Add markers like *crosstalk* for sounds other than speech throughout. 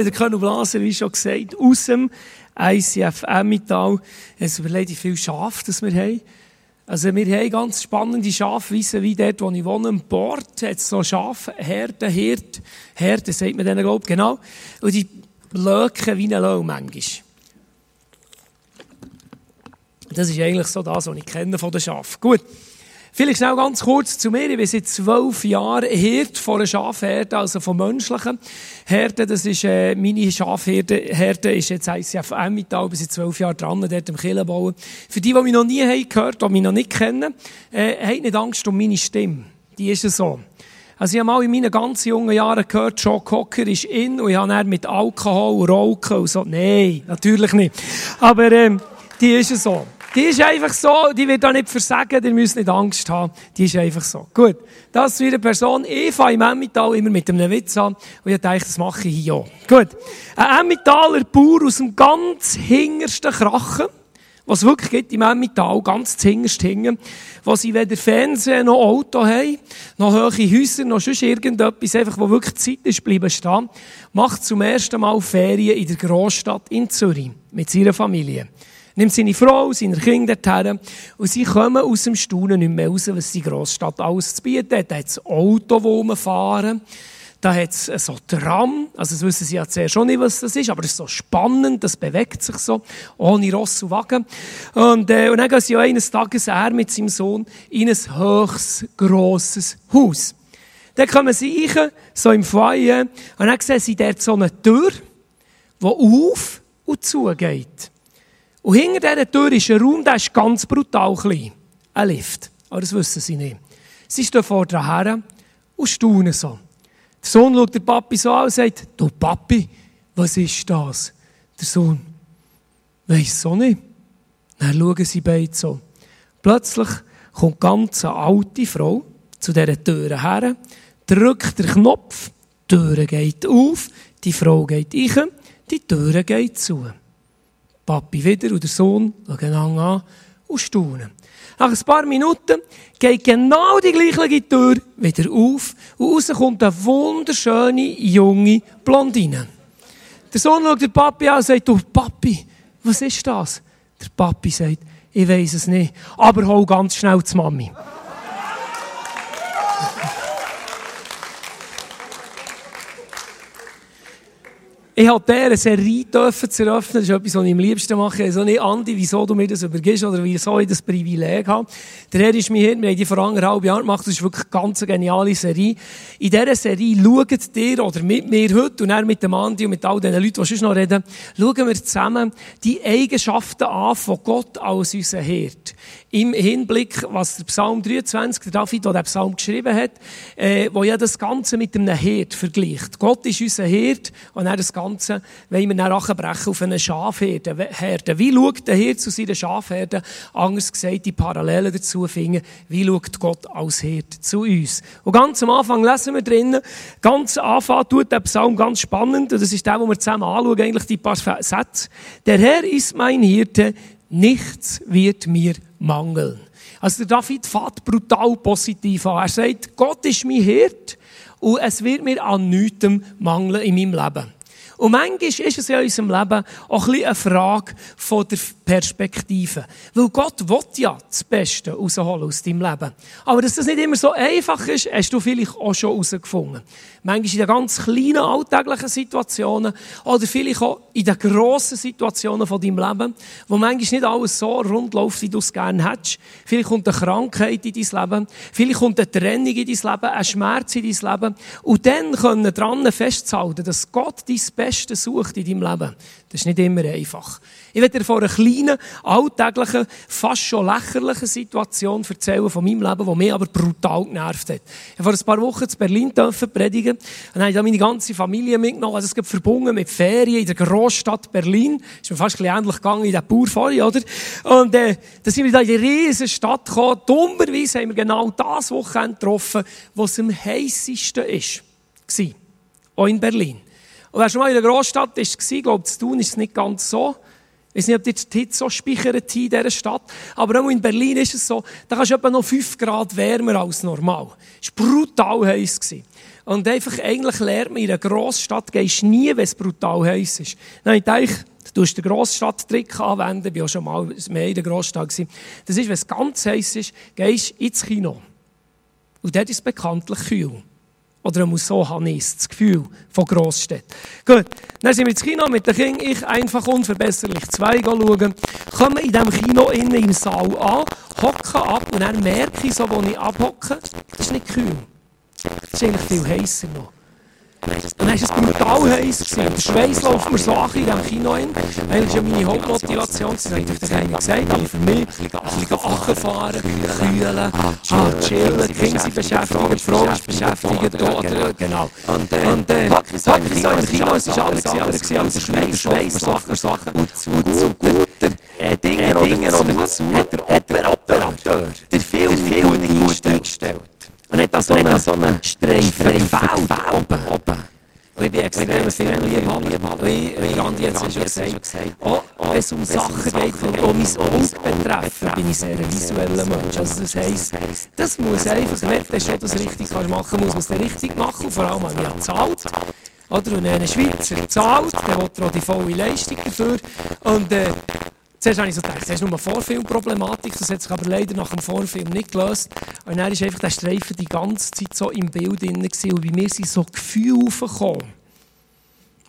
Der Colonel Blaser, wie schon gesagt, aus dem ICF Emmental. Es überlegt, wie viele Schafe das wir haben. Also wir haben ganz spannende Schafweisen, wie dort, wo ich wohne, im Bord, hat es so Schafherden, Hirt, Herden, sagt man denen, glaube ich, genau. Und die löken wie ein Lau manchmal. Das ist eigentlich so das, was ich kenne von den Schafen. Gut. Vielleicht schnell ganz kurz zu mir. Ich bin seit zwölf Jahren Hirt von einer Schafherde, also von menschlichen Herden. Das ist, äh, meine Schafherde, Herde ist jetzt ICF Emmental, bin seit zwölf Jahren dran, dort im Killenbauen. Für die, die mich noch nie haben gehört, die mich noch nicht kennen, äh, habt nicht Angst um meine Stimme. Die ist so. Also ich habe mal in meinen ganz jungen Jahren gehört, Joe Cocker ist in und ich habe dann mit Alkohol Rauchen und so. Nein, natürlich nicht. Aber ähm, die ist so. Die ist einfach so, die wird da nicht versagen, ihr müsst nicht Angst haben. Die ist einfach so. Gut. Das ist eine Person, Eva im Emmental, immer mit einem Witz an. Und ich dachte, das mache ich hier auch. Gut. Ein Emmentaler Bauer aus dem ganz hingersten Krachen, was wirklich gibt im Emmental, ganz hingerst hingen, wo sie weder Fernsehen noch Auto haben, noch hohe Häuser, noch sonst irgendetwas, einfach, wo wirklich Zeit ist, bleiben stehen, macht zum ersten Mal Ferien in der Großstadt in Zürich mit seiner Familie nimmt seine Frau, seine Kinder dorthin und sie kommen aus dem Staunen nicht mehr raus, was die Großstadt alles zu bieten hat. Da hat es Auto, wo man fahren. Da hat es so Tram, also das wissen sie ja zuerst schon nicht, was das ist, aber es ist so spannend, das bewegt sich so, ohne Ross und Wagen. Und, äh, und dann gehen sie ja eines Tages er mit seinem Sohn in ein höchst grosses Haus. Dann kommen sie rein, so im Feuer, und dann sehen sie dort so eine Tür, die auf und zu geht. Und hinter dieser Tür ist ein Raum, der ist ganz brutal klein. Ein Lift. Aber das wissen sie nicht. Sie stehen vor dran her und staunen so. Der Sohn schaut den Papi so an und sagt, du Papi, was ist das? Der Sohn, weiss so nicht. Dann schauen sie beide so. Plötzlich kommt ganz eine alte Frau zu dieser Tür her, drückt den Knopf, die Tür geht auf, die Frau geht rein, die Tür geht zu. Papi wieder und der Sohn schauen an und staunen. Nach ein paar Minuten geht genau die gleiche Tür wieder auf und raus kommt eine wunderschöne junge Blondine. Der Sohn schaut den Papi an und sagt, du Papi, was ist das? Der Papi sagt, ich weiß es nicht, aber hol ganz schnell zur Mami. Ich habe diese Serie dürfen zu eröffnen. Das ist etwas, was ich am liebsten mache. Also nicht, Andi, wieso du mir das übergibst oder wieso ich das Privileg habe. Der Herr ist mir hier, wir haben die vor anderthalb Jahren gemacht. Das ist wirklich eine ganz geniale Serie. In dieser Serie schaut dir oder mit mir heute und dann mit dem Andi und mit all den Leuten, die sonst noch reden, schauen wir zusammen die Eigenschaften an von Gott als unser Herd. Im Hinblick, was der Psalm 23, der David, der den Psalm geschrieben hat, äh, wo ja das Ganze mit einem Herd vergleicht. Gott ist unser Herd und er das Ganze Ganze wollen wir dann nachbrechen auf eine Schafherde. Wie schaut der Hirt zu seiner Schafherde? Anders gesagt, die Parallelen dazu finden. Wie schaut Gott als Hirt zu uns? Und ganz am Anfang lesen wir drinnen, ganz am Anfang tut der Psalm ganz spannend, und das ist der, wo wir zusammen anschauen, eigentlich die paar Sätze. Der Herr ist mein Hirte, nichts wird mir mangeln. Also der David fährt brutal positiv an. Er sagt, Gott ist mein Hirt und es wird mir an nichts mangeln in meinem Leben. Und manchmal ist es in unserem Leben auch ein bisschen eine Frage von der Perspektive. Weil Gott will ja das Beste rausholen aus deinem Leben. Aber dass das nicht immer so einfach ist, hast du vielleicht auch schon herausgefunden. Manchmal in den ganz kleinen alltäglichen Situationen oder vielleicht auch in den grossen Situationen von deinem Leben, wo manchmal nicht alles so rund läuft, wie du es gerne hättest. Vielleicht kommt eine Krankheit in dein Leben, vielleicht kommt eine Trennung in dein Leben, ein Schmerz in dein Leben. Und dann können dran festzuhalten, dass Gott dein Beste sucht in deinem Leben. Das ist nicht immer einfach. Ich werde dir von einer kleinen, alltäglichen, fast schon lächerlichen Situation erzählen von meinem Leben, die mich aber brutal genervt hat. Ich vor ein paar Wochen in Berlin predigen und dann habe ich meine ganze Familie mitgenommen. Also es gibt verbunden mit Ferien in der Großstadt Berlin. Ist mir fast ein ähnlich gegangen in der Bauer vorher, oder? Und äh, dann sind wir da in die riesige Stadt gekommen. Dummerweise haben wir genau das Wochenende getroffen, was am heissesten ist. War. Auch in Berlin. Und wer schon mal in der Großstadt war, ich glaube, zu tun ist es nicht ganz so. Ich weiß nicht, ob die Hitze so speichert in dieser Stadt. Aber auch in Berlin ist es so, da kannst du etwa noch 5 Grad wärmer als normal. Es war brutal heiß. Und einfach, eigentlich lernt man in einer Grossstadt, gehst nie, wenn es brutal heiß ist. Dann ich denke, du musst den Grossstadt-Trick anwenden, ich auch schon mal mehr in der Grossstadt. Das ist, wenn es ganz heiß ist, gehst ins Kino. Und dort ist es bekanntlich kühl. Oder muss so habe ich das Gefühl von Grossstädten. Gut, dann sind wir ins Kino mit den Kindern, ich einfach unverbesserlich zwei schauen, kommen in diesem Kino innen im Saal an, hocken ab und dann merke ich so, wo ich abhocke, das ist nicht kühl. Das ist eigentlich viel heißer noch. Dann war es brutal heiß. Gewesen. Der Schweiß läuft mir so an in diesem Kino hin. Eigentlich ist ja meine Hauptmotivation, das habe ich dir gesagt, aber für mich, ein bisschen runterfahren, kühlen, ah, chillen, die Kinder sind beschäftigt, die Frau ist beschäftigt, oder, genau. Und, äh, und äh, hocke ich so im Kino, es ist alles anders als der Schweiß, läuft mir Sachen und zu guter äh, Dinge oder dazu hat der schon gesagt. Auch wenn es um Sachen geht, die mein Umfeld betreffen, bin ich sehr ein visueller Mensch. Also das heisst, das muss einfach, wenn du schon das richtig machen kannst, muss man es richtig machen. Und vor allem ich ja gezahlt. Oder? Und ein Schweizer zahlt, der will auch die volle Leistung dafür. Und, äh, Zuerst habe ich so gedacht, das ist nur eine Vorfilmproblematik, das hat sich aber leider nach dem Vorfilm nicht gelöst. Und dann war einfach der Streifen die ganze Zeit so im Bild drin und bei mir sind so Gefühle aufgekommen,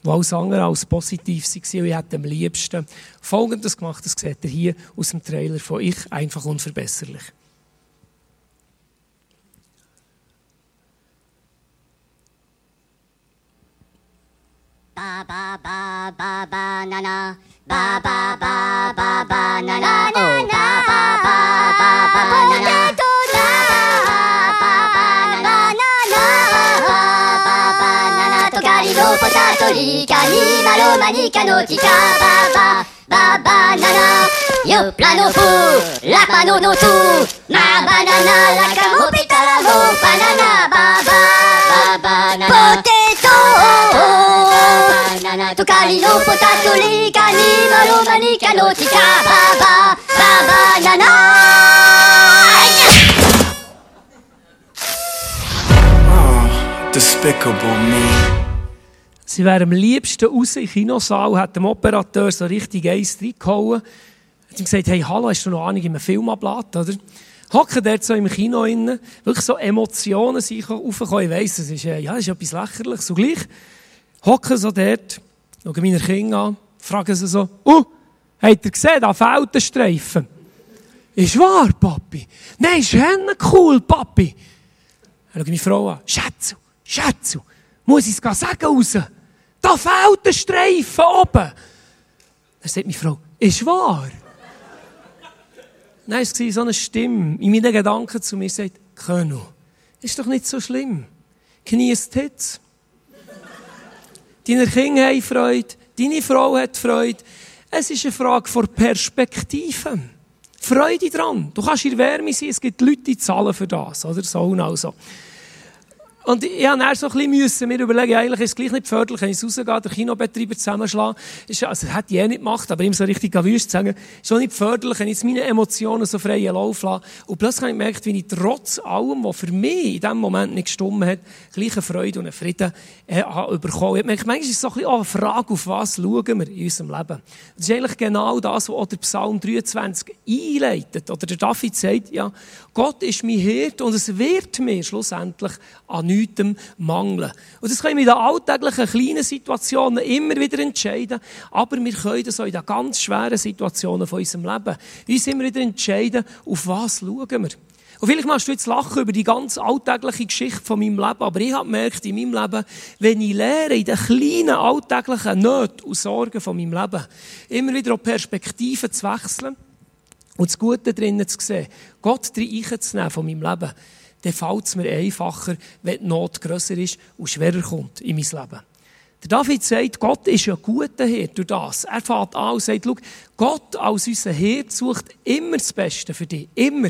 die alles andere als positiv waren. Und ich hätte am liebsten Folgendes gemacht, das seht ihr hier aus dem Trailer von «Ich, einfach unverbesserlich». Ba ba ba ba ba na na ba ba ba ba ba na na oh ba ba ba ba ba na na potatolique, animalomanique, nautica, baba, baba, nana. Yo plano fu, la pano no tu, ma banana, la camo pitala, banana, baba, baba, nana. Potato, oh, oh, nana, tu calino potatolique, animalomanique, baba, baba, nana. Ah, despicable me. Sie wären am liebsten raus im Kinosaal, hat dem Operateur so richtig eins reingehauen. Hat ihm gesagt, hey, hallo, hast du noch Ahnung in einem Filmablatt, oder? Hocken dort so im Kino innen, wirklich so Emotionen sind aufgekommen. Ich weiss, es ist, äh, ja, ist etwas Lächerliches. So gleich hocken so dort, schauen meine Kinder an, fragen sie so, oh, habt ihr gesehen, da fehlt ein Streifen? Ist wahr, Papi? Nein, ist cool, Papi. Dann schaue meine Frau an, Schätzel, Schätzel, muss ich es sagen raus? Da fehlt ein Streifen oben. Dann sagt meine Frau, ist wahr? Nein, es war so eine Stimme in meinen Gedanken zu mir, sagt, Könu, ist doch nicht so schlimm. Genießt jetzt. Deine Kinder haben Freude, deine Frau hat Freude. Es ist eine Frage von Perspektive. Freude dran. Du kannst in Wärme sein, es gibt Leute, die zahlen für das, oder? So und also. Und ich habe dann so ein bisschen müssen, mir überlegen, eigentlich ist es gleich nicht förderlich, wenn ich rausgehe, den Kinobetreiber zusammenschlagen. Ist, also, das hätte ich eh nicht gemacht, aber ihm so richtig gewünscht zu sagen, ist auch nicht förderlich, wenn ich jetzt meine Emotionen so freien Lauf lasse. Und plötzlich habe ich gemerkt, wie ich trotz allem, was für mich in diesem Moment nicht gestummt hat, gleich eine Freude und einen Frieden äh, habe bekommen. Ich merke, manchmal ist es so ein bisschen eine Frage, auf was schauen wir in unserem Leben. Das ist eigentlich genau das, was der Psalm 23 einleitet. Oder der David sagt, ja, Gott ist mein Hirt und es wird mir schlussendlich an nichts mangeln. Und das können wir in den alltäglichen kleinen Situationen immer wieder entscheiden, aber wir können das auch in den ganz schweren Situationen von unserem Leben. Uns immer wieder entscheiden, auf was schauen wir. Und vielleicht machst du jetzt lachen über die ganz alltägliche Geschichte von meinem Leben, aber ich habe gemerkt in meinem Leben, wenn ich lehre, in den kleinen alltäglichen Nöten und Sorgen von meinem Leben, immer wieder auch Perspektiven zu wechseln und das Gute drinnen zu sehen, Gott reinzunehmen von meinem Leben, dann fällt es mir einfacher, wenn die Not grösser ist und schwerer kommt in mein Leben. Der David sagt, Gott ist ja guter Hirt durch das. Er fährt an und sagt, schau, Gott als unser Hirt sucht immer das Beste für dich. Immer.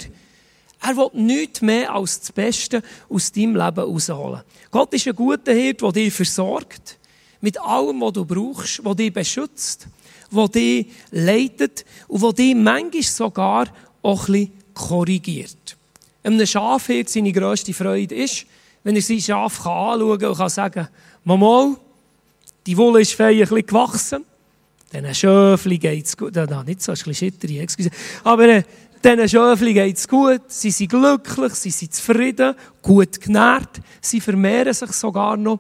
Er will nichts mehr als das Beste aus deinem Leben herausholen. Gott ist ein guter Hirt, der dich versorgt. Mit allem, was du brauchst, der dich beschützt, der dich leitet und der dich manchmal sogar auch ein bisschen korrigiert. Einem Schafhirt seine grösste Freude ist, wenn er sein Schaf anschauen kann und kann sagen, Mama, die Wolle ist fein ein bisschen gewachsen, diesen Schöfli geht's gut. Ja, nicht so, ist ein bisschen schitterig, excuse. Aber äh, diesen Schöfli geht's gut, sie sind glücklich, sie sind zufrieden, gut genährt, sie vermehren sich sogar noch.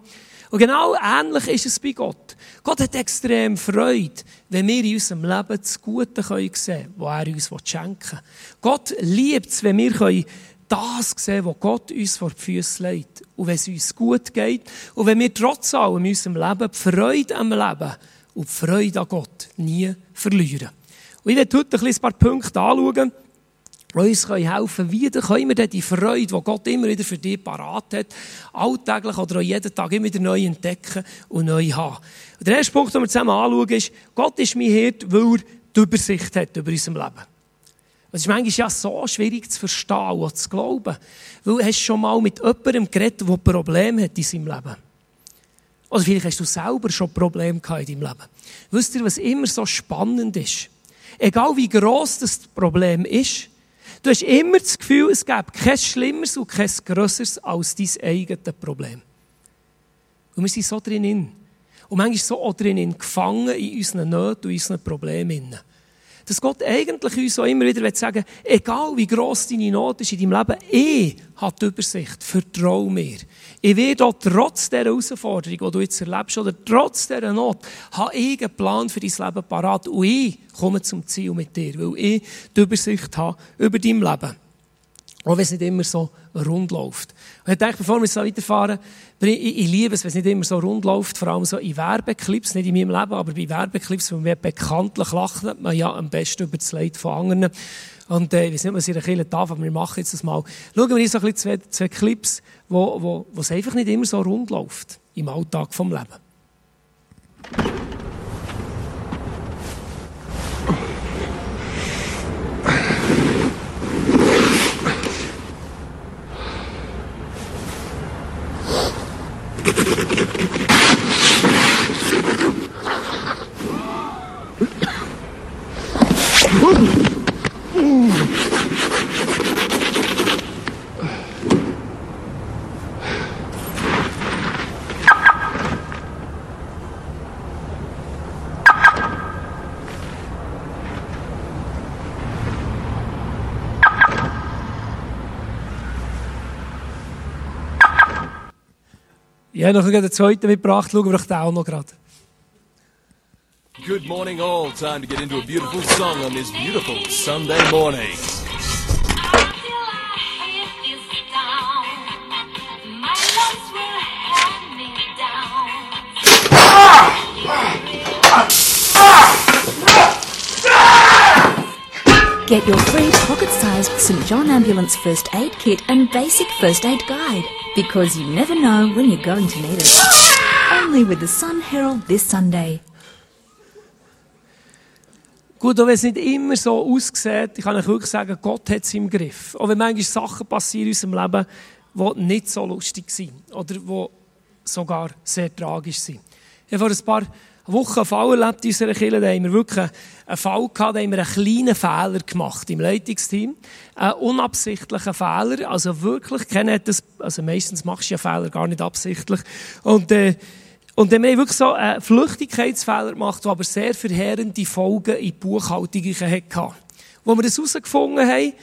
Und genau ähnlich ist es bei Gott. Gott hat extrem Freude, wenn wir in unserem Leben das Gute sehen können, was er uns schenken will. Gott liebt es, wenn wir das sehen was Gott uns vor die Füße legt. Und wenn es uns gut geht. Und wenn wir trotz allem in unserem Leben die Freude am Leben und die Freude an Gott nie verlieren. Und ich werde heute ein paar Punkte anschauen, die uns helfen können. Wie können wir denn die Freude, die Gott immer wieder für dich parat hat, alltäglich oder auch jeden Tag immer wieder neu entdecken und neu haben. Und der erste Punkt, den wir zusammen anschauen, ist, Gott ist mein Hirt, weil er die Übersicht hat über unser Leben. Es ist manchmal ja so schwierig zu verstehen und zu glauben. Weil du hast schon mal mit jemandem geredet, der Probleme hat in seinem Leben. Oder vielleicht hast du selber schon Probleme in deinem Leben. Wisst ihr, was immer so spannend ist? Egal wie gross das Problem ist, du hast immer das Gefühl, es gäbe kein Schlimmeres und kein Grösseres als dein eigenes Problem. Und wir sind so drinnen. Und manchmal so auch drinnen gefangen in unseren Nöten und unseren Problemen dass Gott eigentlich uns auch immer wieder sagen will, egal wie gross deine Not ist in deinem Leben, ich habe die Übersicht, vertrau mir. Ich werde auch trotz dieser Herausforderung, die du jetzt erlebst, oder trotz dieser Not, habe ich einen Plan für dein Leben parat und ich komme zum Ziel mit dir, weil ich die Übersicht habe über dein Leben. Auch wenn es nicht immer so rund läuft. Und ich denke, bevor wir so weiterfahren, ich, ich liebe es, wenn es nicht immer so rund läuft, vor allem so in Werbeclips, nicht in meinem Leben, aber bei Werbeclips, weil wir bekanntlich lachen man ja am besten über das Leid von anderen. Und äh, ich weiß nicht, was ihr der darf, aber wir machen jetzt das mal. Schauen wir uns so ein bisschen zwei, zwei Clips, wo, wo, wo es einfach nicht immer so rund läuft im Alltag vom Leben. Habe noch den zweiten mitgebracht. Schauen wir doch den auch noch gerade. Good morning, all. Time to get into a beautiful song on this beautiful Sunday morning. Get your free pocket-sized St John Ambulance First Aid Kit and Basic First Aid Guide, because you never know when you're going to need it. Only with the Sun Herald this Sunday. Gut, auch wenn es nicht immer so aussieht, ich kann euch wirklich sagen, Gott hat es im Griff. Auch wenn manchmal Sachen passieren in unserem Leben, die nicht so lustig sind oder die sogar sehr tragisch sind. Ich habe vor ein paar Wochen einen Fall erlebt in unserer Kirche. Da haben wir wirklich einen Fall gehabt, da haben wir einen kleinen Fehler gemacht im Leitungsteam. Einen unabsichtlichen Fehler. Also wirklich, keiner hat das, also meistens machst du ja Fehler gar nicht absichtlich. Und, äh, und dann haben wir wirklich so einen Flüchtigkeitsfehler gemacht, der aber sehr verheerende Folgen in die Buchhaltung hatte. Wo wir das herausgefunden haben,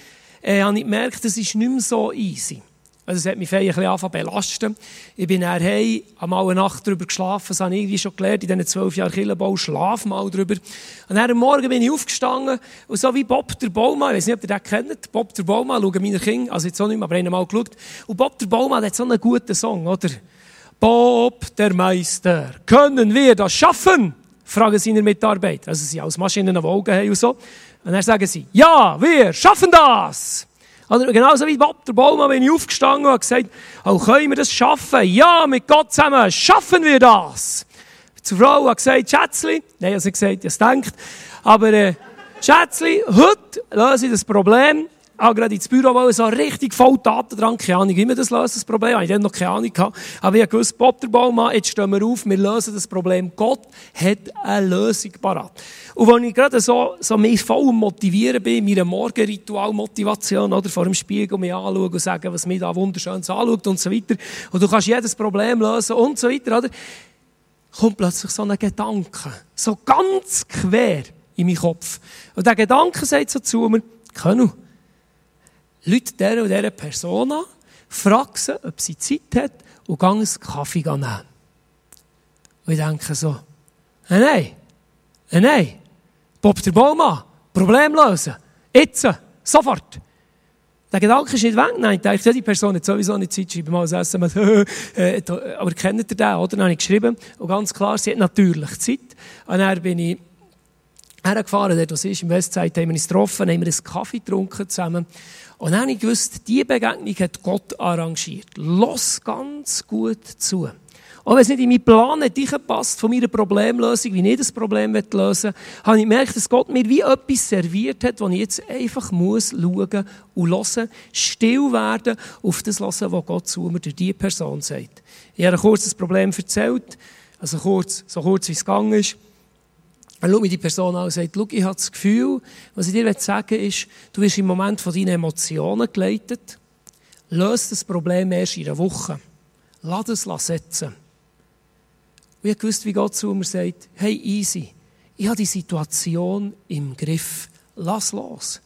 äh, habe ich gemerkt, das ist nicht mehr so easy. Also es hat mich ein bisschen belasten. Ich bin nachher heim, habe mal eine Nacht darüber geschlafen, das habe ich irgendwie schon gelernt, in diesen zwölf Jahren Killenbau, schlaf mal drüber. Und dann am Morgen bin ich aufgestanden und so wie Bob der Baumann, ich weiß nicht, ob ihr den kennt, Bob der Baumann, schauen meine Kinder, also jetzt auch nicht mehr, aber einen mal geschaut. Und Bob der Baumann hat so einen guten Song, oder? Bob der Meister, können wir das schaffen? Fragen seine Mitarbeiter. Also sie als Maschinen Augen haben und so. Und dann sagen sie, ja, wir schaffen das. Oder genauso wie der Baumann bin ich aufgestanden und gesagt, oh, können wir das schaffen? Ja, mit Gott zusammen schaffen wir das. Zur Frau hat gesagt, Schätzli, nein, also gesagt, ich denkt, aber äh, Schätzli, heute löse ich das Problem, habe gerade ins Büro wollen, so richtig voll Daten dran, keine Ahnung, wie man das löst, das Problem, ich dann noch keine Ahnung gehabt. Aber ich gewusst, Bob der Baumann, jetzt stehen wir auf, wir lösen das Problem. Gott hat eine Lösung parat. Und wenn ich gerade so, so mich voll motivieren bin, meine Morgenritual-Motivation, oder, vor dem Spiegel mich anschauen und sagen, was mich da wunderschönes anschaut und so weiter. Und du kannst jedes Problem lösen und so weiter, oder? Kommt plötzlich so ein Gedanke. So ganz quer in meinen Kopf. Und der Gedanke sagt so zu mir, Könnu, Leute dieser und dieser Person an, sie, ob sie Zeit hat und geh einen Kaffee nehmen. Und ich denke so, nein, nein, nein, nein, Bob der Baumann, Problem lösen, jetzt, sofort. Der Gedanke ist nicht weg. Nein, ich dachte, die Person hat sowieso nicht Zeit, schreibe mal als SMS, *laughs* äh, aber kennt ihr den, oder? Dann habe ich geschrieben, und ganz klar, sie hat natürlich Zeit. Und dann bin ich hergefahren, dort, sie ist, im Westside, haben wir uns getroffen, haben wir einen Kaffee getrunken zusammen. Und dann habe ich gewusst, diese Begegnung hat Gott arrangiert. Los ganz gut zu. Auch wenn es nicht in meinen Plan nicht passt von meiner Problemlösung, wie ich das Problem lösen will, habe ich gemerkt, dass Gott mir wie etwas serviert hat, wo ich jetzt einfach muss schauen und hören, still werden, auf das hören, was Gott zu mir durch diese Person sagt. Ich habe ein kurzes Problem erzählt, also kurz, so kurz wie es gegangen ist. Dann schaut mir die Person an und sagt, schau, ich habe das Gefühl, was ich dir sagen will, ist, du wirst im Moment von deinen Emotionen geleitet. Löse das Problem erst in einer Woche. Lass es setzen. Und ich wusste, wie Gott zu mir sagt, hey, easy, ich habe die Situation im Griff. Lass los.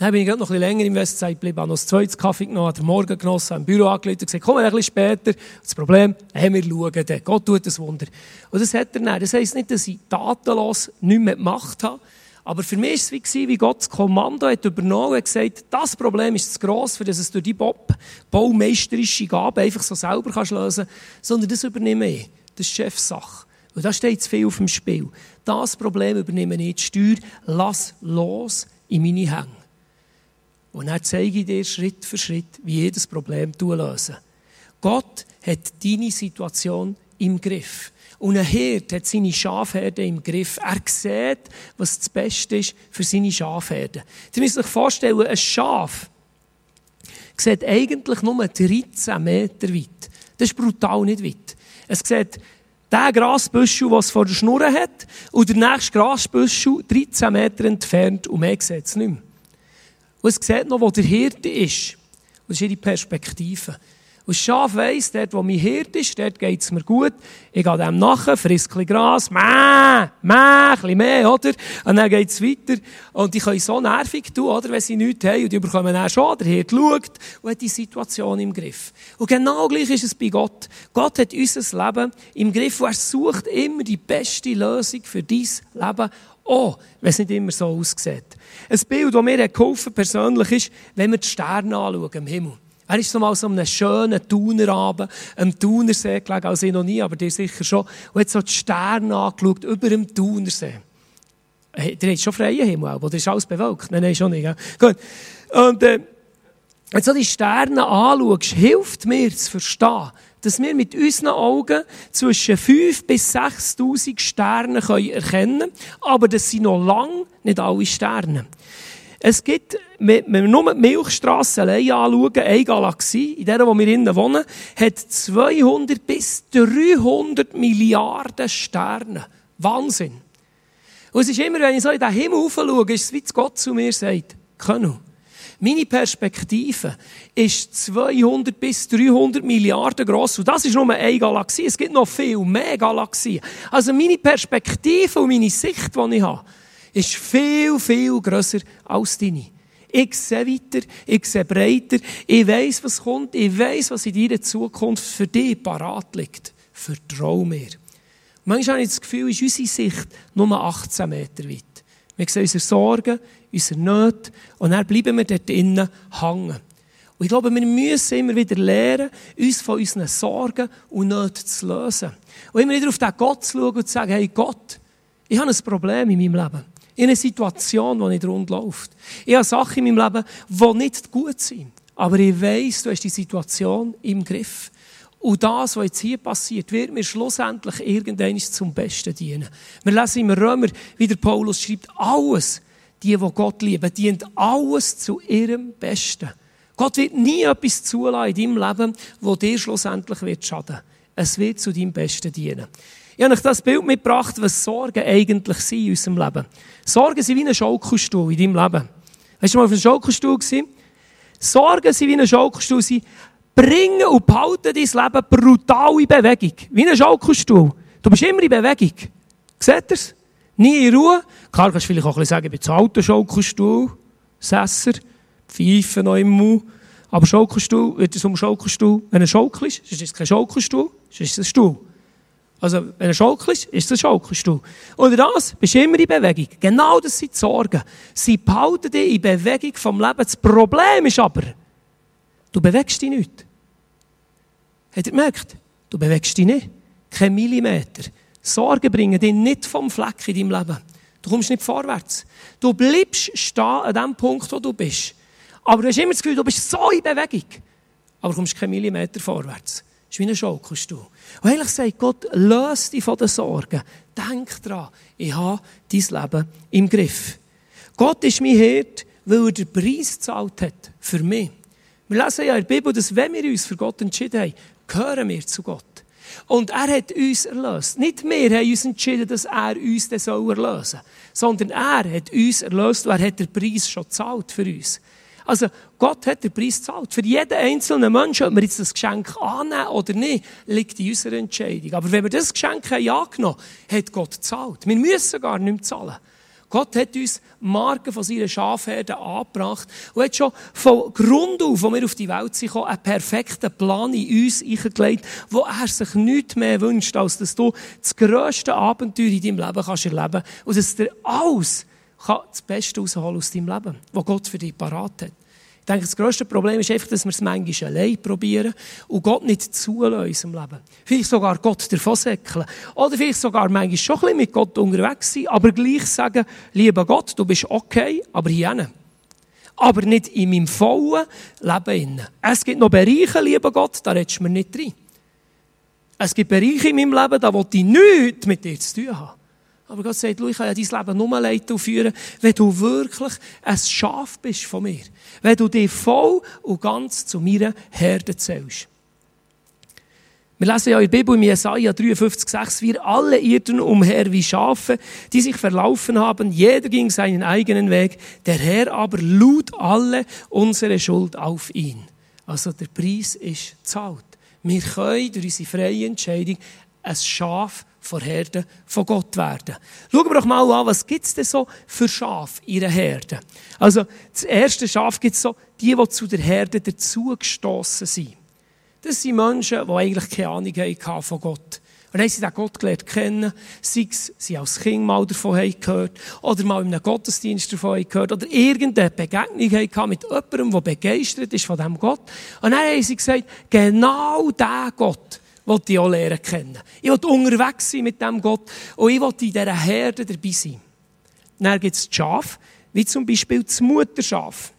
Dann bin ich noch ein bisschen länger im Westside geblieben, habe noch das zweite Kaffee genommen, habe den Morgen genossen, im Büro angerufen und gesagt, komm ein bisschen später. Das Problem, hey, wir schauen dann. Gott tut das Wunder. Und das hat er dann. Das heisst nicht, dass ich tatenlos nichts mehr gemacht habe. Aber für mich war es wie, wie Gott das Kommando hat übernommen und gesagt, das Problem ist zu gross, für das es durch die baumeisterische Gabe einfach so selber kannst lösen sondern das übernehme ich. Das ist Chefsache. Und da steht zu viel auf dem Spiel. Das Problem übernehme ich, die Steuer, lass los in meine Hände. Und dann zeige ich dir Schritt für Schritt, wie jedes Problem lösen. Gott hat deine Situation im Griff. Und ein Hirt hat seine Schafherde im Griff. Er sieht, was das Beste ist für seine Schafherde. Ihr müsst euch vorstellen, ein Schaf sieht eigentlich nur 13 Meter weit. Das ist brutal nicht weit. Es sieht der Grasbüschel, es vor der Schnur hat, und der nächste Grasbüschel 13 Meter entfernt, und mehr sieht es nicht mehr. Und es sieht noch, wo der Hirte ist. Das ist ihre Perspektive. Und das Schaf weiss, dort, wo mein Hirt ist, dort geht es mir gut. Ich gehe dem nachher, friss ein bisschen Gras, mäh, mäh, ein bisschen mehr, oder? Und dann geht es weiter. Und die können so nervig tun, oder? Wenn sie nichts haben. Und die bekommen dann schon. Der Hirt schaut und hat die Situation im Griff. Und genau gleich ist es bei Gott. Gott hat unser Leben im Griff und er sucht immer die beste Lösung für dein Leben. Auch, wenn es nicht immer so aussieht. Ein Bild, das mir geholfen persönlich ist, wenn wir die Sterne anschauen im Himmel. Er ist so mal so einem schönen Thunerabend, am Thunersee gelegen, also ich noch nie, aber dir sicher schon, und hat so die Sterne angeschaut über dem Thunersee. Hey, der hat schon freien Himmel, oder ist alles bewölkt? Nein, nein, schon nicht. Ja. Gut. Und, äh, wenn du so die Sterne anschaust, hilft mir zu verstehen, dass wir mit unseren Augen zwischen 5.000 bis 6.000 Sterne erkennen können, aber das sind noch lange nicht alle Sterne. Es gibt, wenn wir nur die Milchstrasse allein anschauen, eine Galaxie, in der, wo wir innen wohnen, hat 200 bis 300 Milliarden Sterne. Wahnsinn. Und es ist immer, wenn ich so in den Himmel schaue, ist es wie Gott zu mir sagt, Könnu, meine Perspektive ist 200 bis 300 Milliarden groß. Und das ist nur eine Galaxie. Es gibt noch viel mehr Galaxien. Also meine Perspektive und meine Sicht, die ich habe, ist viel, viel grösser als deine. Ich sehe weiter, ich sehe breiter, ich weiss, was kommt, ich weiss, was in deiner Zukunft für dich parat liegt. Vertrau mir. Manchmal habe ich das Gefühl, ist unsere Sicht nur 18 Meter weit. Wir sehen unsere Sorgen, unsere Nöte und dann bleiben wir dort drinnen hängen. Und ich glaube, wir müssen immer wieder lernen, uns von unseren Sorgen und Nöten zu lösen. Und immer wieder auf den Gott zu schauen und zu sagen, hey Gott, ich habe ein Problem in meinem Leben. Ich habe eine Situation, die nicht rund läuft. Ich habe Sachen in meinem Leben, die nicht gut sind. Aber ich weiss, du hast die Situation im Griff. Und das, was jetzt hier passiert, wird mir schlussendlich irgendwann zum Besten dienen. Wir lesen im Römer, wie der Paulus schreibt, alles die, die Gott lieben, dient alles zu ihrem Besten. Gott wird nie etwas zulassen in deinem Leben, wo dir schlussendlich wird schaden. Es wird zu deinem Besten dienen. Ich habe euch das Bild mitgebracht, was Sorgen eigentlich sind in unserem Leben. Sorgen sind wie ein Schaukelstuhl in deinem Leben. Hast du mal auf einem Schaukelstuhl gesehen? Sorgen sind wie ein Schaukelstuhl. Sie bringen und behalten dein Leben brutal in Bewegung. Wie ein Schaukelstuhl. Du bist immer in Bewegung. Seht ihr's? Nie in Ruhe. Klar kannst du vielleicht auch ein bisschen sagen, ich bin zu alter Schaukelstuhl, Sesser, Pfeifen noch im Mund. Aber Schaukelstuhl, wird es um Schaukelstuhl, wenn er Schaukel ist, ist es kein Schaukelstuhl, ist es ein Stuhl. Also, wenn er Schaukel ist, ist es ein Schaukelstuhl. Und das bist du immer in Bewegung. Genau das sind die Sorgen. Sie behalten dich in Bewegung vom Leben. Das Problem ist aber, du bewegst dich nicht. Habt ihr gemerkt? Du bewegst dich nicht. Kein Millimeter. Sorgen bringen dich nicht vom Fleck in deinem Leben. Du kommst nicht vorwärts. Du bleibst stehen an dem Punkt, wo du bist. Aber du hast immer das Gefühl, du bist so in Bewegung. Aber du kommst keinen Millimeter vorwärts. Das ist wie ein Schaukelstuhl. Und eigentlich sagt Gott, löse dich von den Sorgen. Denk dran, ich habe dein Leben im Griff. Gott ist mein Hirt, weil er den Preis gezahlt hat. Für mich. Wir lesen ja in der Bibel, dass wenn wir uns für Gott entschieden haben, gehören wir zu Gott. Und er hat uns erlöst. Nicht wir haben uns entschieden, dass er uns dann soll erlösen sondern er hat uns erlöst und er hat den Preis schon gezahlt für uns. Also, Gott hat den Preis gezahlt. Für jeden einzelnen Menschen, ob wir jetzt das Geschenk annehmen oder nicht, liegt in unserer Entscheidung. Aber wenn wir das Geschenk haben angenommen hat Gott gezahlt. Wir müssen gar nicht mehr zahlen. Gott hat uns Marken von seinen Schafherden angebracht und hat schon von Grund auf, wo wir auf die Welt sind, einen perfekten Plan in uns eingelegt, wo er sich nichts mehr wünscht, als dass du das grösste Abenteuer in deinem Leben kannst erleben und dass dir alles das Beste aus deinem Leben, was Gott für dich parat hat. Denke, das grösste Problem ist einfach, dass wir es manchmal allein probieren und Gott nicht zulassen in unserem Leben. Vielleicht sogar Gott davon säckeln. Oder vielleicht sogar manchmal schon ein bisschen mit Gott unterwegs sein, aber gleich sagen, lieber Gott, du bist okay, aber hier Aber nicht in meinem vollen Leben. Es gibt noch Bereiche, lieber Gott, da redest du mir nicht rein. Es gibt Bereiche in meinem Leben, da will ich nichts mit dir zu tun haben. Aber Gott sagt, ich kann ja dein Leben nur leiten und führen, wenn du wirklich ein Schaf bist von mir. Wenn du dich voll und ganz zu meiner Herde zählst. Wir lesen ja in der Bibel in Jesaja 53,6, wir alle irrten umher wie Schafe, die sich verlaufen haben, jeder ging seinen eigenen Weg, der Herr aber lud alle unsere Schuld auf ihn. Also der Preis ist zahlt. Wir können durch unsere freie Entscheidung ein Schaf vor Herde von Gott werden. Schauen wir doch mal an, was gibt es denn so für Schaf in einer Herde? Also, das erste Schaf gibt es so, die, die zu der Herde dazugestossen sind. Das sind Menschen, die eigentlich keine Ahnung haben von Gott. Und haben sie den Gott gelernt kennen, sei es, sie als Kind mal davon haben gehört, oder mal in einem Gottesdienst davon haben gehört, oder irgendeine Begegnung haben mit jemandem, der begeistert ist von diesem Gott. Und dann haben sie gesagt, genau der Gott, will ich auch lernen kennen. Ich will unterwegs sein mit dem Gott und ich will in dieser Herde dabei sein. Dann gibt es die Schafe, wie zum Beispiel das Mutterschaf.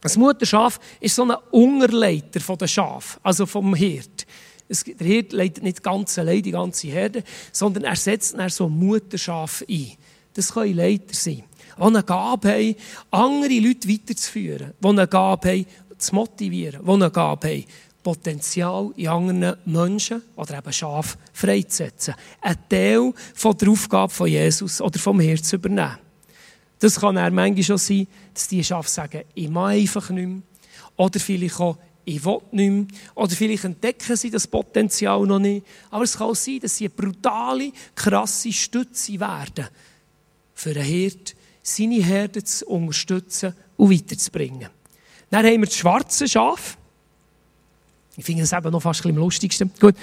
Das Mutterschaf ist so ein Unterleiter von den Schaf, also vom Hirt. Der Hirt leitet nicht ganz allein die ganze Herde, sondern er setzt dann so Mutterschaf ein. Das können Leiter sein, die eine Gabe haben, andere Leute weiterzuführen, die eine Gabe haben, zu motivieren, die eine Gabe haben, Potenzial in anderen Menschen oder eben Schafen freizusetzen. Ein Teil von der Aufgabe von Jesus oder vom Herrn zu übernehmen. Das kann er manchmal schon sein, dass die Schafe sagen, ich mache einfach nicht mehr. Oder vielleicht auch, ich will nicht mehr. Oder vielleicht entdecken sie das Potenzial noch nicht. Aber es kann auch sein, dass sie eine brutale, krasse Stütze werden, für einen Hirt, seine Herde zu unterstützen und weiterzubringen. Dann haben wir das schwarze Schaf. Ich finde das eben noch fast am lustigsten. Gut.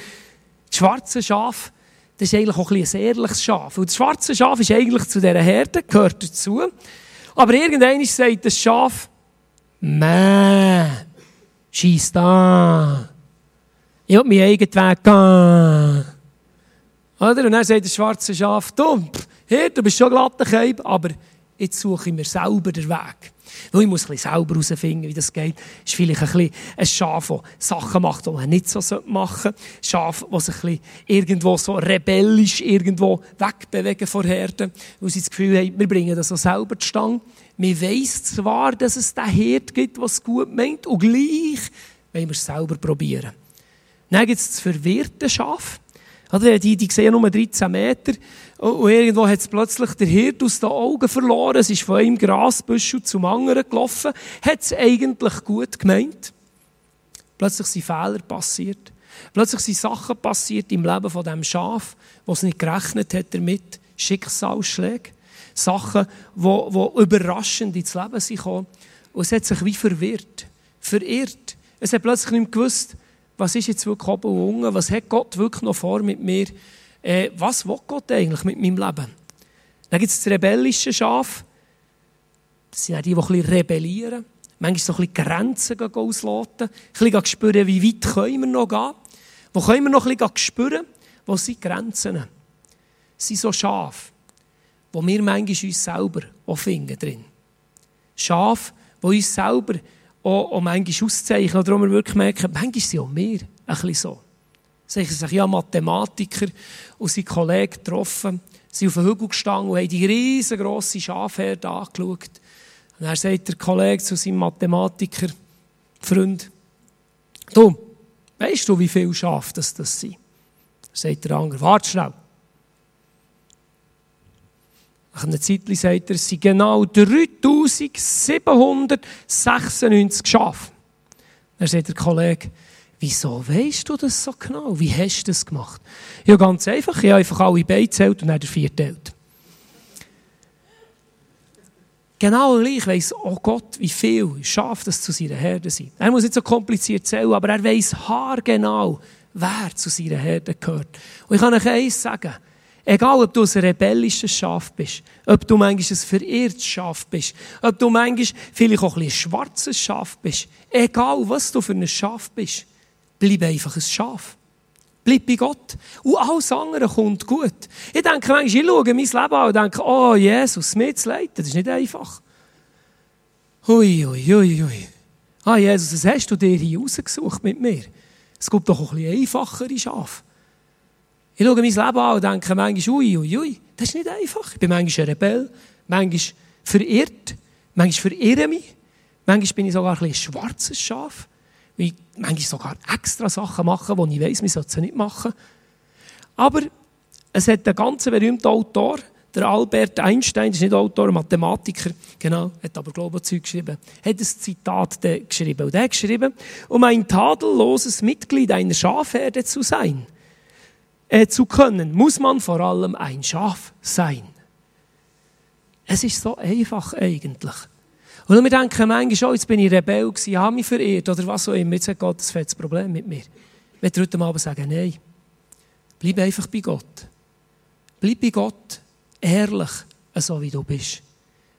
Das schwarze Schaf, das ist eigentlich auch ein, ein ehrliches Schaf. Und das schwarze Schaf ist eigentlich zu dieser Herde, gehört dazu. Aber irgendwann sagt das Schaf, Mäh, schieß da. Ich will meinen eigenen Weg gehen. Oder? Und dann sagt das schwarze Schaf, du, hier, du bist schon glatter Keib, aber jetzt suche ich mir selber den Weg. Ich muss ein bisschen selber herausfinden, wie das geht. Ist vielleicht ein bisschen ein Schaf, das Sachen macht, die man nicht so machen sollte. Ein Schaf, das sich ein bisschen irgendwo so rebellisch irgendwo wegbewegen von Herden. Weil sie das Gefühl haben, wir bringen das so selber zustande. Wir weiss zwar, dass es den Herd gibt, der es gut meint, und gleich wollen wir es selber probieren. Dann gibt es das verwirrte Schaf. Oder? Die, die sehen nur 13 Meter. Und irgendwo hat es plötzlich der Hirt aus den Augen verloren. Es ist von einem Grasbüschel zum anderen gelaufen. Hat es eigentlich gut gemeint. Plötzlich sind Fehler passiert. Plötzlich sind Sachen passiert im Leben von dem Schaf, was nicht gerechnet hat damit. Schicksalsschläge. Sachen, die, die überraschend ins Leben sind gekommen. Und es hat sich wie verwirrt. Verirrt. Es hat plötzlich nicht mehr gewusst, was ist jetzt wirklich oben und unten, was hat Gott wirklich noch vor mit mir, äh, was will Gott eigentlich mit meinem Leben? Dann gibt es das rebellische Schaf, das sind auch die, die ein bisschen rebellieren, manchmal so ein bisschen Grenzen ausloten, ein bisschen spüren, wie weit können wir noch gehen, wo können wir noch ein bisschen spüren, wo sind Grenzen? Es sind so Schafe, wo wir manchmal uns selber auch finden drin. Schafe, die uns selber auch, auch manchmal auszeichnen, oder wir wirklich merken, manchmal sind auch wir ein bisschen so. Sagen sich ja Mathematiker und seine Kollegen getroffen, sind auf den Hügel gestanden und haben die riesengroße Schafherde angeschaut. Und dann sagt der Kollege zu seinem Mathematiker, Freund, du, weißt du, wie viele Schafe das, das sind? Dann sagt der andere, warte schnell. Nach einer Zeit sagt er, es sind genau 3796 Schafe. Dann sagt der Kollege, wieso weißt du das so genau? Wie hast du das gemacht? Ja, ganz einfach. Ich habe einfach alle Beine gezählt und dann der vier teilt. Genau gleich weiss auch Gott, wie viel Schafe das zu seiner Herde sind. Er muss nicht so kompliziert zählen, aber er weiss haargenau, wer zu seiner Herde gehört. Und ich kann euch eins sagen. Egal, ob du ein rebellisches Schaf bist, ob du manchmal ein verirrtes Schaf bist, ob du manchmal vielleicht auch ein, schwarzes Schaf bist, egal was du für ein Schaf bist, bleib einfach ein Schaf. Bleib bei Gott. Und alles andere kommt gut. Ich denke manchmal, ich schaue mein Leben an und denke, oh Jesus, mir zu leiten, das ist nicht einfach. Hui, hui, hui, hui. Ah, Jesus, was hast du dir hier rausgesucht mit mir? Es gibt doch auch ein bisschen einfachere Schafe. Ich schaue mein Leben an und denke manchmal, ui, ui, ui, das ist nicht einfach. Ich bin manchmal ein Rebell, manchmal verirrt, manchmal verirre mich, manchmal bin ich sogar ein, ein schwarzes Schaf, weil ich manchmal sogar extra Sachen mache, die ich weiss, man sollte sie nicht machen. Aber es hat einen ganz berühmten Autor, der Albert Einstein, das ist nicht Autor, Mathematiker, genau, hat aber glaube geschrieben, hat ein Zitat geschrieben. Und er geschrieben, um ein tadelloses Mitglied einer Schafherde zu sein, äh, zu können, muss man vor allem ein Schaf sein. Es ist so einfach eigentlich. Und wir denken manchmal, oh, jetzt bin ich Rebell gewesen, habe mich verirrt oder was auch immer. Jetzt hat Gott ein fettes Problem mit mir. Ich möchte heute Abend sagen, nein. Bleib einfach bei Gott. Bleib bei Gott ehrlich, so wie du bist.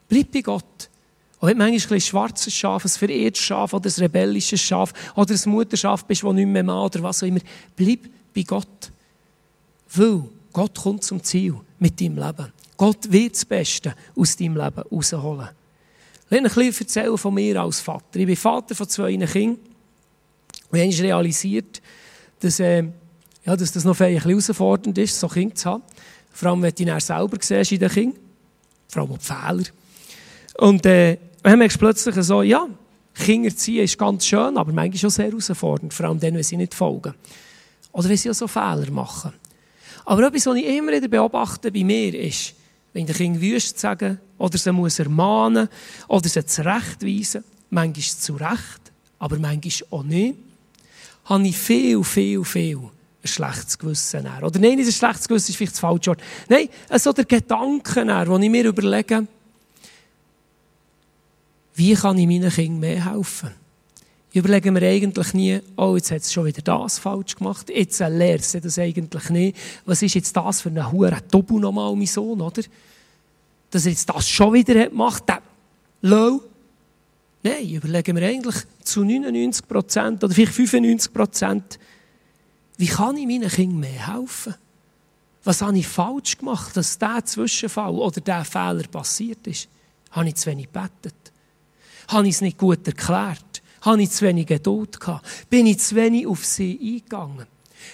Bleib bei Gott. Und wenn du manchmal ein schwarzes Schaf, ein verirrtes Schaf oder ein rebellisches Schaf oder ein Mutterschaf bist, das nicht mehr Mann oder was auch immer, bleib bei Gott. Weil Gott kommt zum Ziel mit deinem Leben. Gott wird das Beste aus deinem Leben rausholen. Will ein bisschen erzählen von mir als Vater. Ich bin Vater von zwei Kindern. Und ich habe realisiert, dass, äh, ja, dass das noch ein bisschen herausfordernd ist, so Kinder zu haben. Vor allem, wenn du ihn selber siehst in den Kindern. Vor allem auch die Fehler. Und äh, dann merkst du plötzlich so, ja, Kinder ziehen ist ganz schön, aber manchmal auch sehr herausfordernd. Vor allem dann, wenn sie nicht folgen. Oder wenn sie auch so Fehler machen. Aber etwas, was ich immer wieder beobachte bei mir ist, wenn der Kind wüst sagen oder sie muss ermahnen oder sie zurechtweisen, manchmal zu Recht, aber manchmal auch nicht, habe ich viel, viel, viel ein schlechtes Gewissen. Oder nein, nicht ein schlechtes Gewissen, ist vielleicht das falsche Wort. Nein, so der Gedanke, wo ich mir überlege, wie kann ich meinen Kindern mehr helfen? Ich überlege mir eigentlich nie, oh, jetzt hat es schon wieder das falsch gemacht, jetzt lehrt sie das eigentlich nicht. Was ist jetzt das für eine hure Dobu nochmal, mein Sohn, oder? Dass er jetzt das schon wieder macht, der Low. Nein, ich überlege mir eigentlich zu 99 Prozent oder vielleicht 95 Prozent, wie kann ich meinen Kindern mehr helfen? Was habe ich falsch gemacht, dass dieser Zwischenfall oder dieser Fehler passiert ist? Habe ich zu wenig gebetet? Habe ich es nicht gut erklärt? Habe ich zu wenig Geduld gehabt? Bin ich zu wenig auf sie eingegangen?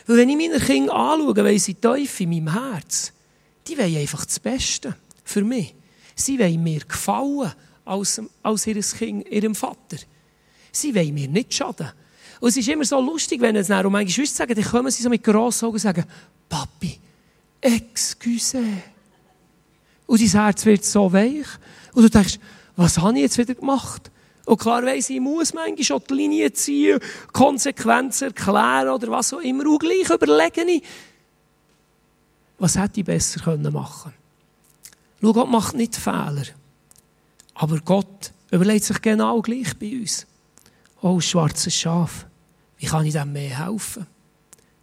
Weil wenn ich meine Kinder anschaue, weil sie tief in meinem Herz, die wollen einfach das Beste für mich. Sie wollen mir gefallen als, als ihr Kind, ihrem Vater. Sie wollen mir nicht schaden. Und es ist immer so lustig, wenn es dann um meine Geschwister sagen, dann kommen sie so mit grossen Augen und sagen, Papi, excuse. Und dein Herz wird so weich. Und du denkst, was habe ich jetzt wieder gemacht? Und klar weiss ich, ich muss manchmal schon die Linie ziehen, Konsequenzen erklären oder was auch immer. Und gleich überlege ich, was hätte ich besser machen können. Schau, Gott macht nicht Fehler. Aber Gott überlegt sich genau gleich bei uns. Oh, schwarzes Schaf, wie kann ich dem mehr helfen?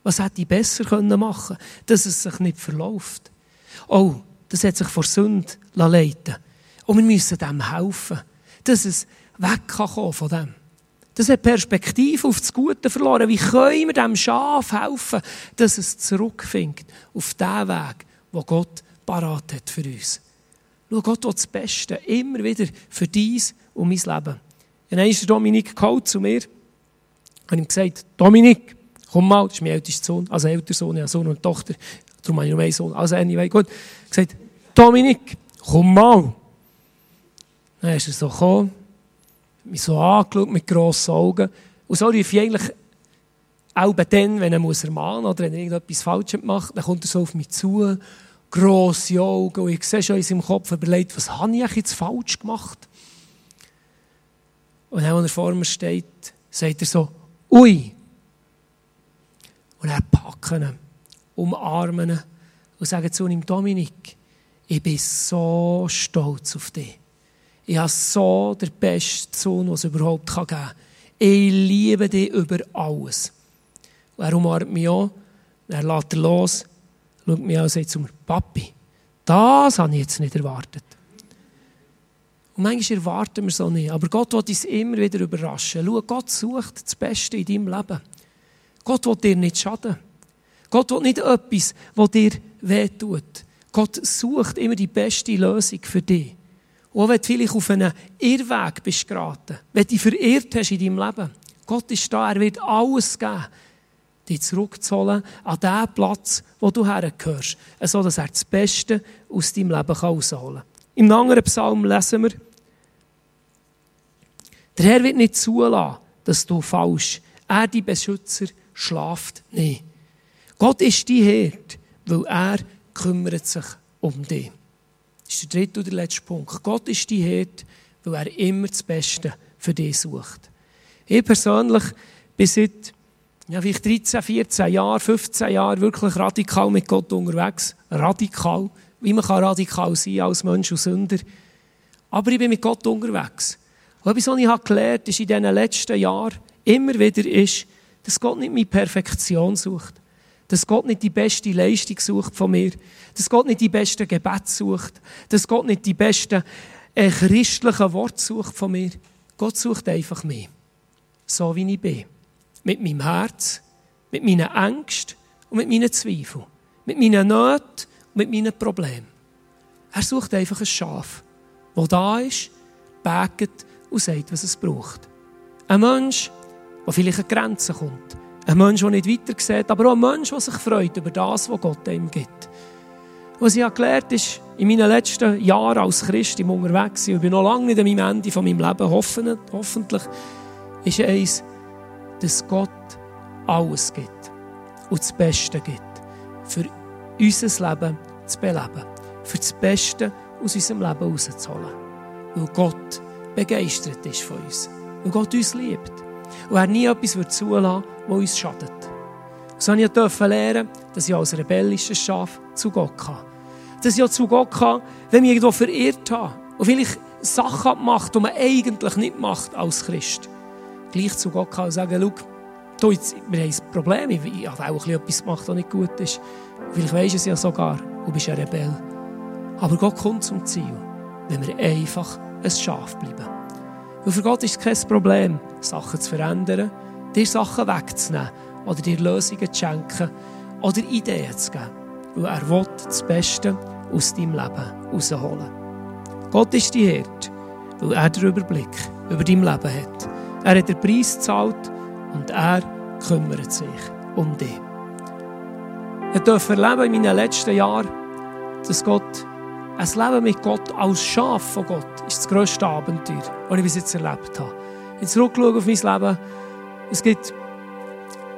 Was hätte ich besser machen können, dass es sich nicht verläuft? Oh, das hat sich vor Sünde leiten Und wir müssen dem helfen, dass es weg von dem. Das hat Perspektive auf das Gute verloren. Wie können wir dem Schaf helfen, dass es zurückfindet auf den Weg, wo Gott parat hat für uns? Schau, Gott will das Beste immer wieder für dies und mein Leben. Dann ist Dominik zu mir und ihm gesagt, Dominik, komm mal, das ist mein ältester Sohn, also älter Sohn, ja, Sohn und Tochter, darum habe ich noch einen Sohn, also anyway, gut. Gesagt, Dominik, komm mal. Dann ist er so gekommen, mich so angeschaut mit grossen Augen. Und so rief ich eigentlich auch dann, wenn er muss ermahnen oder wenn er irgendetwas Falsches macht, dann kommt er so auf mich zu, grosse Augen, und ich sehe schon in seinem Kopf überlegt, was habe ich jetzt falsch gemacht? Und dann, als er vor mir steht, sagt er so, ui. Und er packt ihn, umarmen ihn und sagt zu ihm, Dominik, ich bin so stolz auf dich. Ich habe so den besten Sohn, den es überhaupt geben kann. Ich liebe dich über alles. Und er umarmt mich an, er lässt er los, schaut mich an und sagt zu mir, Papi, das habe ich jetzt nicht erwartet. Und manchmal erwarten wir so nicht. Aber Gott will uns immer wieder überraschen. Schau, Gott sucht das Beste in deinem Leben. Gott will dir nicht schaden. Gott will nicht etwas, was dir wehtut. Gott sucht immer die beste Lösung für dich. Und wenn du vielleicht auf einen Irrweg bist geraten, wenn du dich verirrt hast in deinem Leben, Gott ist da, er wird alles geben, dich zurückzuholen an den Platz, wo du hergehörst, so dass er das Beste aus deinem Leben herausholen kann. Im anderen Psalm lesen wir, der Herr wird nicht zulassen, dass du falsch. Er, die Beschützer, schlaft nicht. Gott ist die Herd, weil er kümmert sich um dich. Das ist der dritte oder letzte Punkt. Gott ist die Herd, weil er immer das Beste für dich sucht. Ich persönlich bin seit ja, vielleicht 13, 14 Jahren, 15 Jahren wirklich radikal mit Gott unterwegs. Radikal. Wie man kann radikal sein als Mensch und Sünder. Aber ich bin mit Gott unterwegs. Und etwas, was ich habe gelernt ist in diesen letzten Jahren immer wieder ist, dass Gott nicht meine Perfektion sucht. Dass Gott nicht die beste Leistung sucht von mir. Dass Gott nicht die besten Gebete sucht. Dass Gott nicht die besten äh, christlichen Worte sucht von mir. Gott sucht einfach mich. So wie ich bin. Mit meinem Herz, mit meinen Ängsten und mit meinen Zweifeln. Mit meinen Nöten und mit meinen Problemen. Er sucht einfach ein Schaf, das da ist, betet und sagt, was es braucht. Ein Mensch, der vielleicht an Grenzen kommt. Ein Mensch, der nicht weiter sieht, aber auch ein Mensch, der sich freut über das, was Gott ihm gibt. Was ich gelernt ist, in meinen letzten Jahren als Christ im Unterwegs, und ich bin noch lange nicht meinem Ende von meinem Leben, hoffentlich, ist eins, dass Gott alles gibt und das Beste gibt, für unser Leben zu beleben, für das Beste aus unserem Leben herauszuholen. Weil Gott begeistert ist von uns. Weil Gott uns liebt. Und er nie etwas zulassen würde, was uns schadet. So durfte ich lernen, dass ich als rebellisches Schaf zu Gott kann. Dass ich auch zu Gott kann, wenn ich irgendwo verirrt habe. Und vielleicht Sachen macht, die man eigentlich nicht macht als Christ. Gleich zu Gott kann und sagen, schau, jetzt, wir haben ein Problem. Ich habe auch etwas gemacht, was nicht gut ist. Vielleicht weisst du es ja sogar, du bist ein Rebell. Aber Gott kommt zum Ziel, wenn wir einfach ein Schaf bleiben. Und für Gott ist es kein Problem, Sachen zu verändern, dir Sachen wegzunehmen oder dir Lösungen zu schenken oder Ideen zu geben. Weil er will das Beste aus deinem Leben herausholen. Gott ist die Herde, weil er den Überblick über dein Leben hat. Er hat den Preis gezahlt und er kümmert sich um dich. Ich durfte erleben in meinen letzten Jahren, dass Gott, ein Leben mit Gott als Schaf von Gott, ist das grösste Abenteuer, das ich bis jetzt erlebt habe. Ich zurückschaue auf mein Leben. Es gibt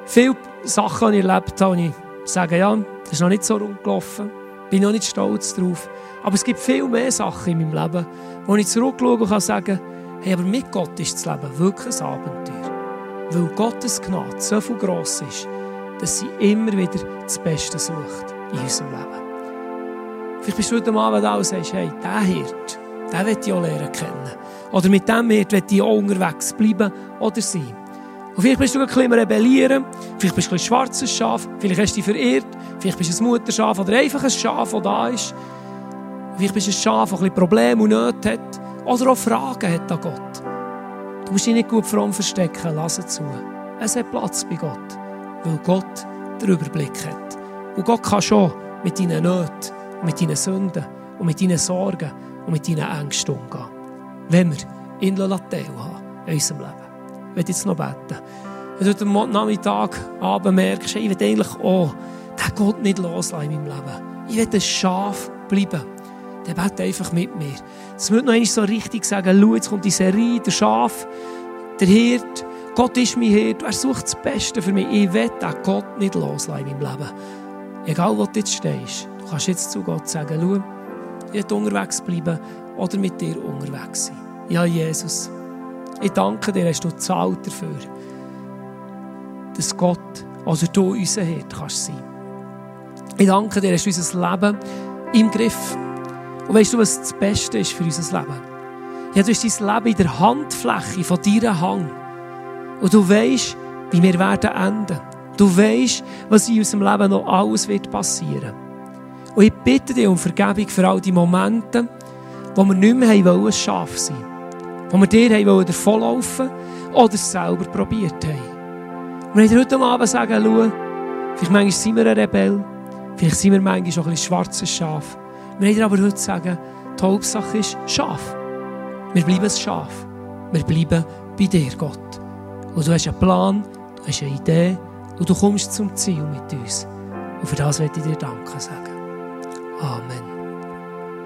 viele Sachen, die ich erlebt habe, und ich sage, ja, das ist noch nicht so rund gelaufen. Bin noch nicht stolz drauf. Aber es gibt viel mehr Sachen in meinem Leben, wo ich zurückschaue und kann sagen, hey, aber mit Gott ist das Leben wirklich ein Abenteuer. Weil Gottes Gnade so viel gross ist, dass sie immer wieder das Beste sucht in unserem Leben. Vielleicht bist du heute Abend da und sagst, hey, der Hirt, den will ich auch lernen kennen. Oder mit dem Hirt will ich auch unterwegs bleiben oder sein. Vielleicht bist du ein bisschen rebellieren, vielleicht bist du ein schwarzes Schaf, vielleicht hast du dich verirrt, vielleicht bist du ein Mutterschaf oder einfach ein Schaf, das da ist. Vielleicht bist du ein Schaf, das ein bisschen Probleme und Nöte hat oder auch Fragen hat an Gott. Du musst dich nicht gut fromm verstecken, lass zu. Es hat Platz bei Gott, weil Gott den Überblick hat. Und Gott kann schon mit deinen Nöten, mit deinen Sünden und mit deinen Sorgen und mit deinen Ängsten umgehen. Wenn wir in Latel haben in unserem Leben. Will jetzt noch beten. Wenn du heute Nachmittag, Abend merkst, ich will eigentlich auch den Gott nicht loslassen in meinem Leben. Ich will ein Schaf bleiben. Dann bete einfach mit mir. Es wird noch einmal so richtig sagen, schau, jetzt kommt die Serie, der Schaf, der Hirt. Gott ist mein Hirt, er sucht das Beste für mich. Ich will den Gott nicht loslassen in meinem Leben. Egal, wo du jetzt stehst, du kannst jetzt zu Gott sagen, schau, ich will unterwegs bleiben oder mit dir unterwegs sein. Ja, Jesus, ich danke dir, hast du gezahlt dafür, dass Gott, also du unser Hirt kannst sein. Ich danke dir, hast du unser Leben im Griff. Und weißt du, was das Beste ist für unser Leben? Ja, du hast dein Leben in der Handfläche von deiner Hang. Und du weißt, wie wir werden enden. Du weißt, was in unserem Leben noch alles wird passieren. Und ich bitte dich um Vergebung für all die Momente, wo wir nicht mehr wollen, ein Schaf sein wo wir dir haben davonlaufen oder es selber probiert haben. Wir heute Abend sagen, schau, vielleicht manchmal sind wir ein Rebell, vielleicht sind wir manchmal auch ein schwarzes Schaf. Wir wollen aber heute sagen, die Hauptsache ist Schaf. Wir bleiben ein Schaf. Wir bleiben bei dir, Gott. Und du hast einen Plan, du hast eine Idee und du kommst zum Ziel mit uns. Und für das möchte ich dir Danke sagen. Amen.